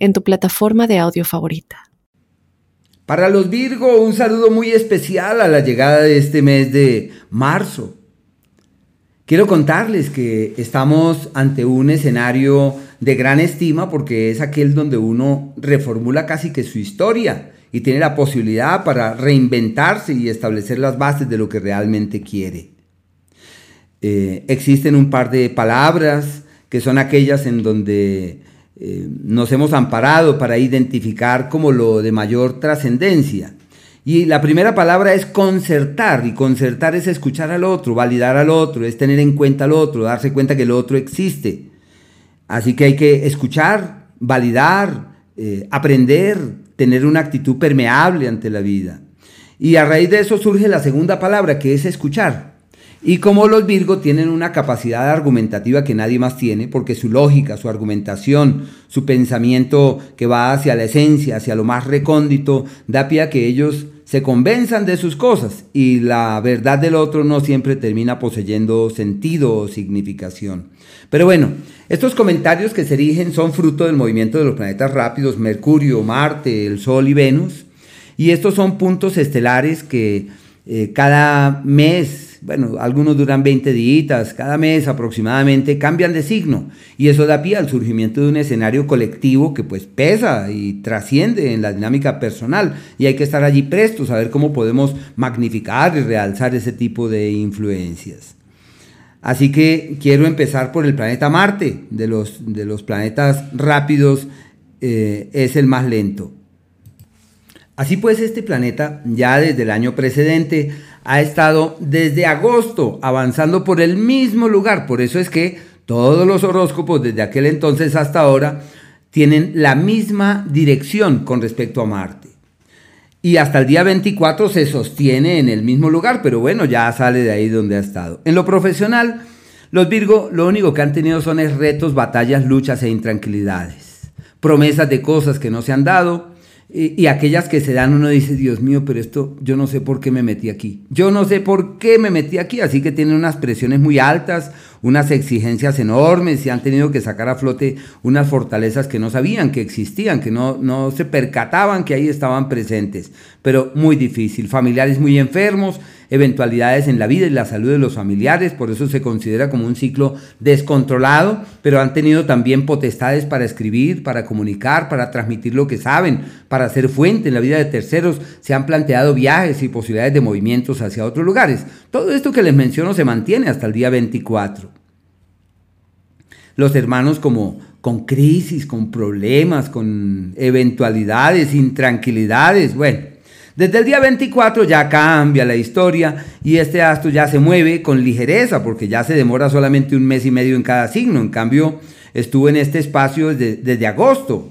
en tu plataforma de audio favorita. Para los Virgo, un saludo muy especial a la llegada de este mes de marzo. Quiero contarles que estamos ante un escenario de gran estima porque es aquel donde uno reformula casi que su historia y tiene la posibilidad para reinventarse y establecer las bases de lo que realmente quiere. Eh, existen un par de palabras que son aquellas en donde eh, nos hemos amparado para identificar como lo de mayor trascendencia. Y la primera palabra es concertar, y concertar es escuchar al otro, validar al otro, es tener en cuenta al otro, darse cuenta que el otro existe. Así que hay que escuchar, validar, eh, aprender, tener una actitud permeable ante la vida. Y a raíz de eso surge la segunda palabra, que es escuchar. Y como los Virgo tienen una capacidad argumentativa que nadie más tiene, porque su lógica, su argumentación, su pensamiento que va hacia la esencia, hacia lo más recóndito, da pie a que ellos se convenzan de sus cosas y la verdad del otro no siempre termina poseyendo sentido o significación. Pero bueno, estos comentarios que se erigen son fruto del movimiento de los planetas rápidos, Mercurio, Marte, el Sol y Venus, y estos son puntos estelares que eh, cada mes bueno, algunos duran 20 días, cada mes aproximadamente, cambian de signo. Y eso da pie al surgimiento de un escenario colectivo que pues pesa y trasciende en la dinámica personal. Y hay que estar allí prestos a ver cómo podemos magnificar y realzar ese tipo de influencias. Así que quiero empezar por el planeta Marte. De los, de los planetas rápidos eh, es el más lento. Así pues, este planeta ya desde el año precedente ha estado desde agosto avanzando por el mismo lugar. Por eso es que todos los horóscopos desde aquel entonces hasta ahora tienen la misma dirección con respecto a Marte. Y hasta el día 24 se sostiene en el mismo lugar, pero bueno, ya sale de ahí donde ha estado. En lo profesional, los Virgo lo único que han tenido son retos, batallas, luchas e intranquilidades. Promesas de cosas que no se han dado, y, aquellas que se dan, uno dice, Dios mío, pero esto yo no sé por qué me metí aquí. Yo no sé por qué me metí aquí. Así que tienen unas presiones muy altas, unas exigencias enormes y han tenido que sacar a flote unas fortalezas que no sabían que existían, que no, no se percataban que ahí estaban presentes. Pero muy difícil. Familiares muy enfermos, eventualidades en la vida y la salud de los familiares, por eso se considera como un ciclo descontrolado, pero han tenido también potestades para escribir, para comunicar, para transmitir lo que saben, para ser fuente en la vida de terceros, se han planteado viajes y posibilidades de movimientos hacia otros lugares. Todo esto que les menciono se mantiene hasta el día 24. Los hermanos como con crisis, con problemas, con eventualidades, intranquilidades, bueno, desde el día 24 ya cambia la historia y este astro ya se mueve con ligereza porque ya se demora solamente un mes y medio en cada signo. En cambio, estuvo en este espacio desde, desde agosto,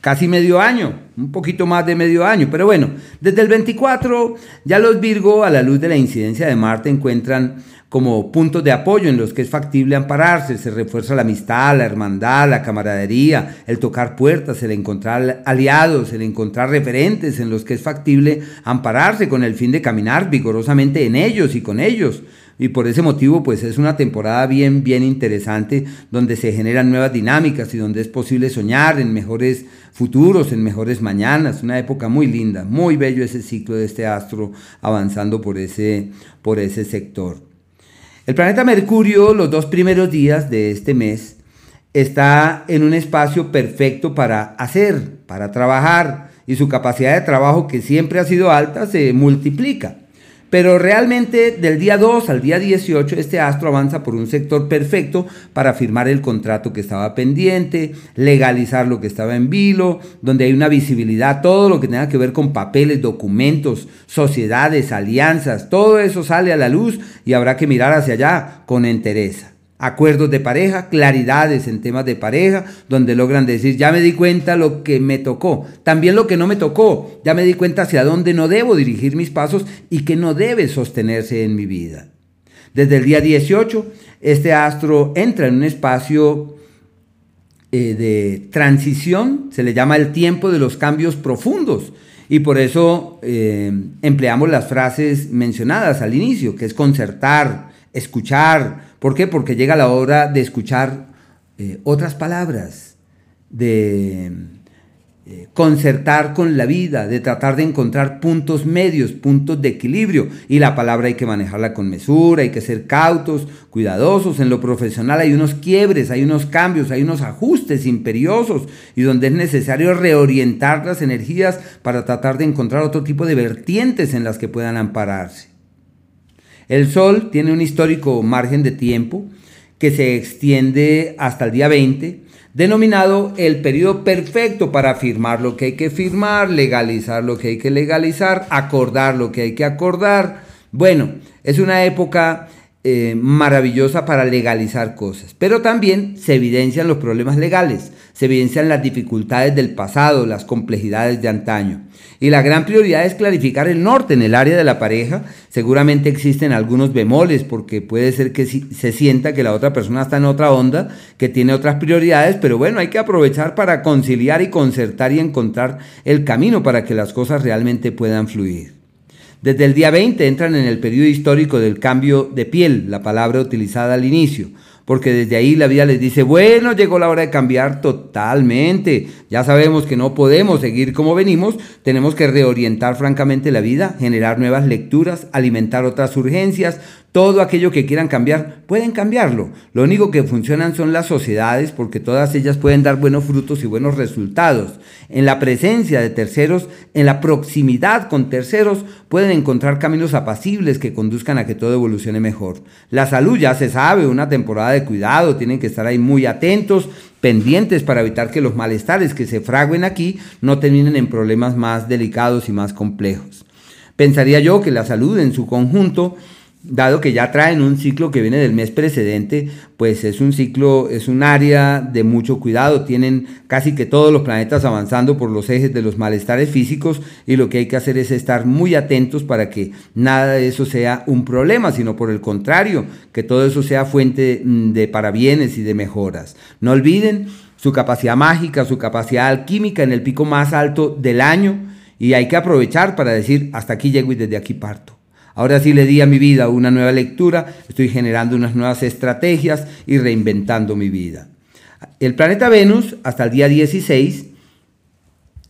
casi medio año, un poquito más de medio año. Pero bueno, desde el 24 ya los Virgo a la luz de la incidencia de Marte encuentran como puntos de apoyo en los que es factible ampararse. Se refuerza la amistad, la hermandad, la camaradería, el tocar puertas, el encontrar aliados, el encontrar referentes en los que es factible ampararse con el fin de caminar vigorosamente en ellos y con ellos. Y por ese motivo, pues es una temporada bien, bien interesante, donde se generan nuevas dinámicas y donde es posible soñar en mejores futuros, en mejores mañanas. Una época muy linda, muy bello ese ciclo de este astro avanzando por ese, por ese sector. El planeta Mercurio, los dos primeros días de este mes, está en un espacio perfecto para hacer, para trabajar, y su capacidad de trabajo, que siempre ha sido alta, se multiplica. Pero realmente del día 2 al día 18 este astro avanza por un sector perfecto para firmar el contrato que estaba pendiente, legalizar lo que estaba en vilo, donde hay una visibilidad, todo lo que tenga que ver con papeles, documentos, sociedades, alianzas, todo eso sale a la luz y habrá que mirar hacia allá con entereza. Acuerdos de pareja, claridades en temas de pareja, donde logran decir, ya me di cuenta lo que me tocó, también lo que no me tocó, ya me di cuenta hacia dónde no debo dirigir mis pasos y que no debe sostenerse en mi vida. Desde el día 18, este astro entra en un espacio eh, de transición, se le llama el tiempo de los cambios profundos. Y por eso eh, empleamos las frases mencionadas al inicio, que es concertar, escuchar, ¿Por qué? Porque llega la hora de escuchar eh, otras palabras, de eh, concertar con la vida, de tratar de encontrar puntos medios, puntos de equilibrio. Y la palabra hay que manejarla con mesura, hay que ser cautos, cuidadosos. En lo profesional hay unos quiebres, hay unos cambios, hay unos ajustes imperiosos y donde es necesario reorientar las energías para tratar de encontrar otro tipo de vertientes en las que puedan ampararse. El Sol tiene un histórico margen de tiempo que se extiende hasta el día 20, denominado el periodo perfecto para firmar lo que hay que firmar, legalizar lo que hay que legalizar, acordar lo que hay que acordar. Bueno, es una época eh, maravillosa para legalizar cosas, pero también se evidencian los problemas legales, se evidencian las dificultades del pasado, las complejidades de antaño. Y la gran prioridad es clarificar el norte en el área de la pareja. Seguramente existen algunos bemoles porque puede ser que se sienta que la otra persona está en otra onda, que tiene otras prioridades, pero bueno, hay que aprovechar para conciliar y concertar y encontrar el camino para que las cosas realmente puedan fluir. Desde el día 20 entran en el periodo histórico del cambio de piel, la palabra utilizada al inicio porque desde ahí la vida les dice, bueno, llegó la hora de cambiar totalmente. Ya sabemos que no podemos seguir como venimos, tenemos que reorientar francamente la vida, generar nuevas lecturas, alimentar otras urgencias, todo aquello que quieran cambiar, pueden cambiarlo. Lo único que funcionan son las sociedades porque todas ellas pueden dar buenos frutos y buenos resultados. En la presencia de terceros, en la proximidad con terceros, pueden encontrar caminos apacibles que conduzcan a que todo evolucione mejor. La salud ya se sabe, una temporada de cuidado, tienen que estar ahí muy atentos, pendientes para evitar que los malestares que se fraguen aquí no terminen en problemas más delicados y más complejos. Pensaría yo que la salud en su conjunto dado que ya traen un ciclo que viene del mes precedente, pues es un ciclo, es un área de mucho cuidado. Tienen casi que todos los planetas avanzando por los ejes de los malestares físicos y lo que hay que hacer es estar muy atentos para que nada de eso sea un problema, sino por el contrario, que todo eso sea fuente de parabienes y de mejoras. No olviden su capacidad mágica, su capacidad alquímica en el pico más alto del año y hay que aprovechar para decir hasta aquí llego y desde aquí parto. Ahora sí le di a mi vida una nueva lectura, estoy generando unas nuevas estrategias y reinventando mi vida. El planeta Venus, hasta el día 16,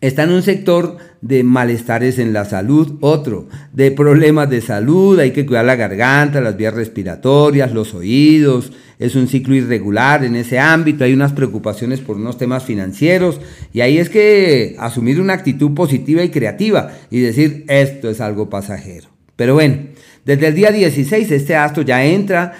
está en un sector de malestares en la salud, otro, de problemas de salud, hay que cuidar la garganta, las vías respiratorias, los oídos, es un ciclo irregular en ese ámbito, hay unas preocupaciones por unos temas financieros y ahí es que asumir una actitud positiva y creativa y decir esto es algo pasajero. Pero bueno, desde el día 16 este astro ya entra,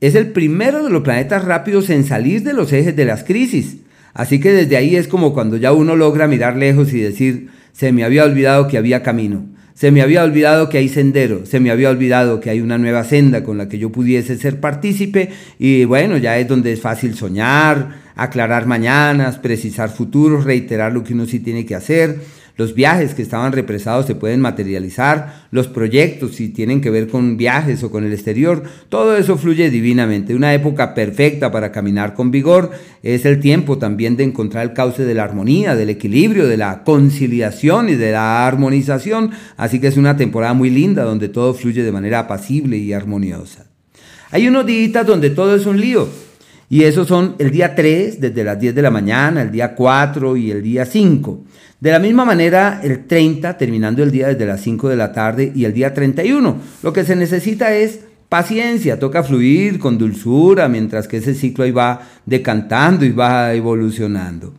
es el primero de los planetas rápidos en salir de los ejes de las crisis. Así que desde ahí es como cuando ya uno logra mirar lejos y decir, se me había olvidado que había camino, se me había olvidado que hay sendero, se me había olvidado que hay una nueva senda con la que yo pudiese ser partícipe. Y bueno, ya es donde es fácil soñar, aclarar mañanas, precisar futuros, reiterar lo que uno sí tiene que hacer los viajes que estaban represados se pueden materializar, los proyectos si tienen que ver con viajes o con el exterior, todo eso fluye divinamente. Una época perfecta para caminar con vigor es el tiempo también de encontrar el cauce de la armonía, del equilibrio, de la conciliación y de la armonización. Así que es una temporada muy linda donde todo fluye de manera apacible y armoniosa. Hay unos días donde todo es un lío. Y esos son el día 3 desde las 10 de la mañana, el día 4 y el día 5. De la misma manera, el 30, terminando el día desde las 5 de la tarde, y el día 31. Lo que se necesita es paciencia, toca fluir con dulzura, mientras que ese ciclo ahí va decantando y va evolucionando.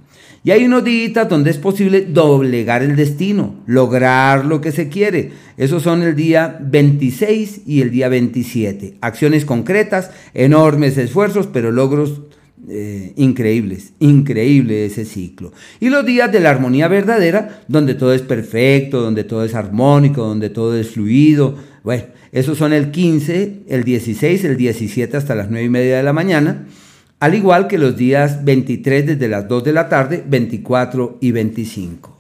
Y hay unos días donde es posible doblegar el destino, lograr lo que se quiere. Esos son el día 26 y el día 27. Acciones concretas, enormes esfuerzos, pero logros eh, increíbles, increíble ese ciclo. Y los días de la armonía verdadera, donde todo es perfecto, donde todo es armónico, donde todo es fluido. Bueno, esos son el 15, el 16, el 17 hasta las 9 y media de la mañana, al igual que los días 23 desde las 2 de la tarde, 24 y 25.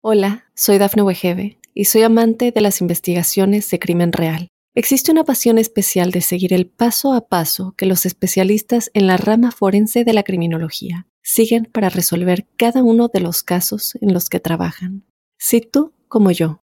Hola, soy Dafne Wegebe y soy amante de las investigaciones de crimen real. Existe una pasión especial de seguir el paso a paso que los especialistas en la rama forense de la criminología siguen para resolver cada uno de los casos en los que trabajan. Si tú, como yo,